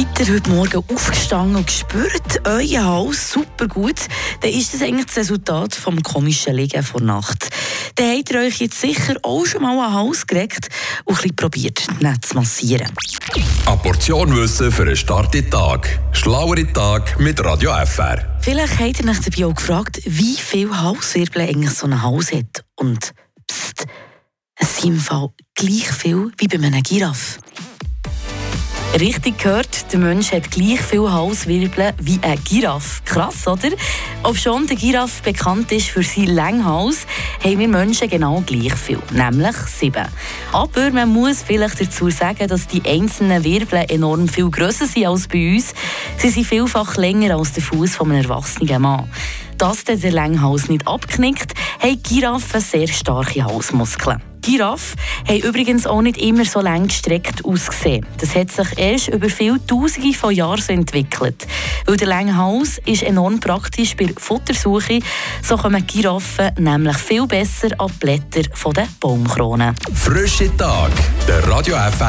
Seid ihr heute Morgen aufgestanden und gespürt, euer Hals super gut, dann ist das eigentlich das Resultat vom komischen Liegen vor Nacht. Dann habt ihr euch jetzt sicher auch schon mal den Hals gelegt und ein bisschen probiert, nicht zu massieren. Eine Portion Wissen für einen starken Tag. Schlauere Tag mit Radio FR. Vielleicht habt ihr euch dabei auch gefragt, wie viel Halswirbel eigentlich so ein Hals hat. Und pst, es sind im Fall gleich viel wie bei einem Giraffe. Richtig gehört, der Mensch hat gleich viel Halswirbel wie ein Giraffe. Krass, oder? Ob schon der Giraffe bekannt ist für seinen langen haben wir Menschen genau gleich viel, nämlich sieben. Aber man muss vielleicht dazu sagen, dass die einzelnen Wirbel enorm viel grösser sind als bei uns. Sie sind vielfach länger als der Fuß eines erwachsenen Mann. Dass der Langhals nicht abknickt, haben Giraffen sehr starke Halsmuskeln. Giraffen haben übrigens auch nicht immer so lang gestreckt ausgesehen. Das hat sich erst über viele Tausende von Jahren so entwickelt. Weil der lange Hals ist enorm praktisch bei Futtersuche. So kommen Giraffen nämlich viel besser an die Blätter der Baumkronen. Frische Tag, der Radio FR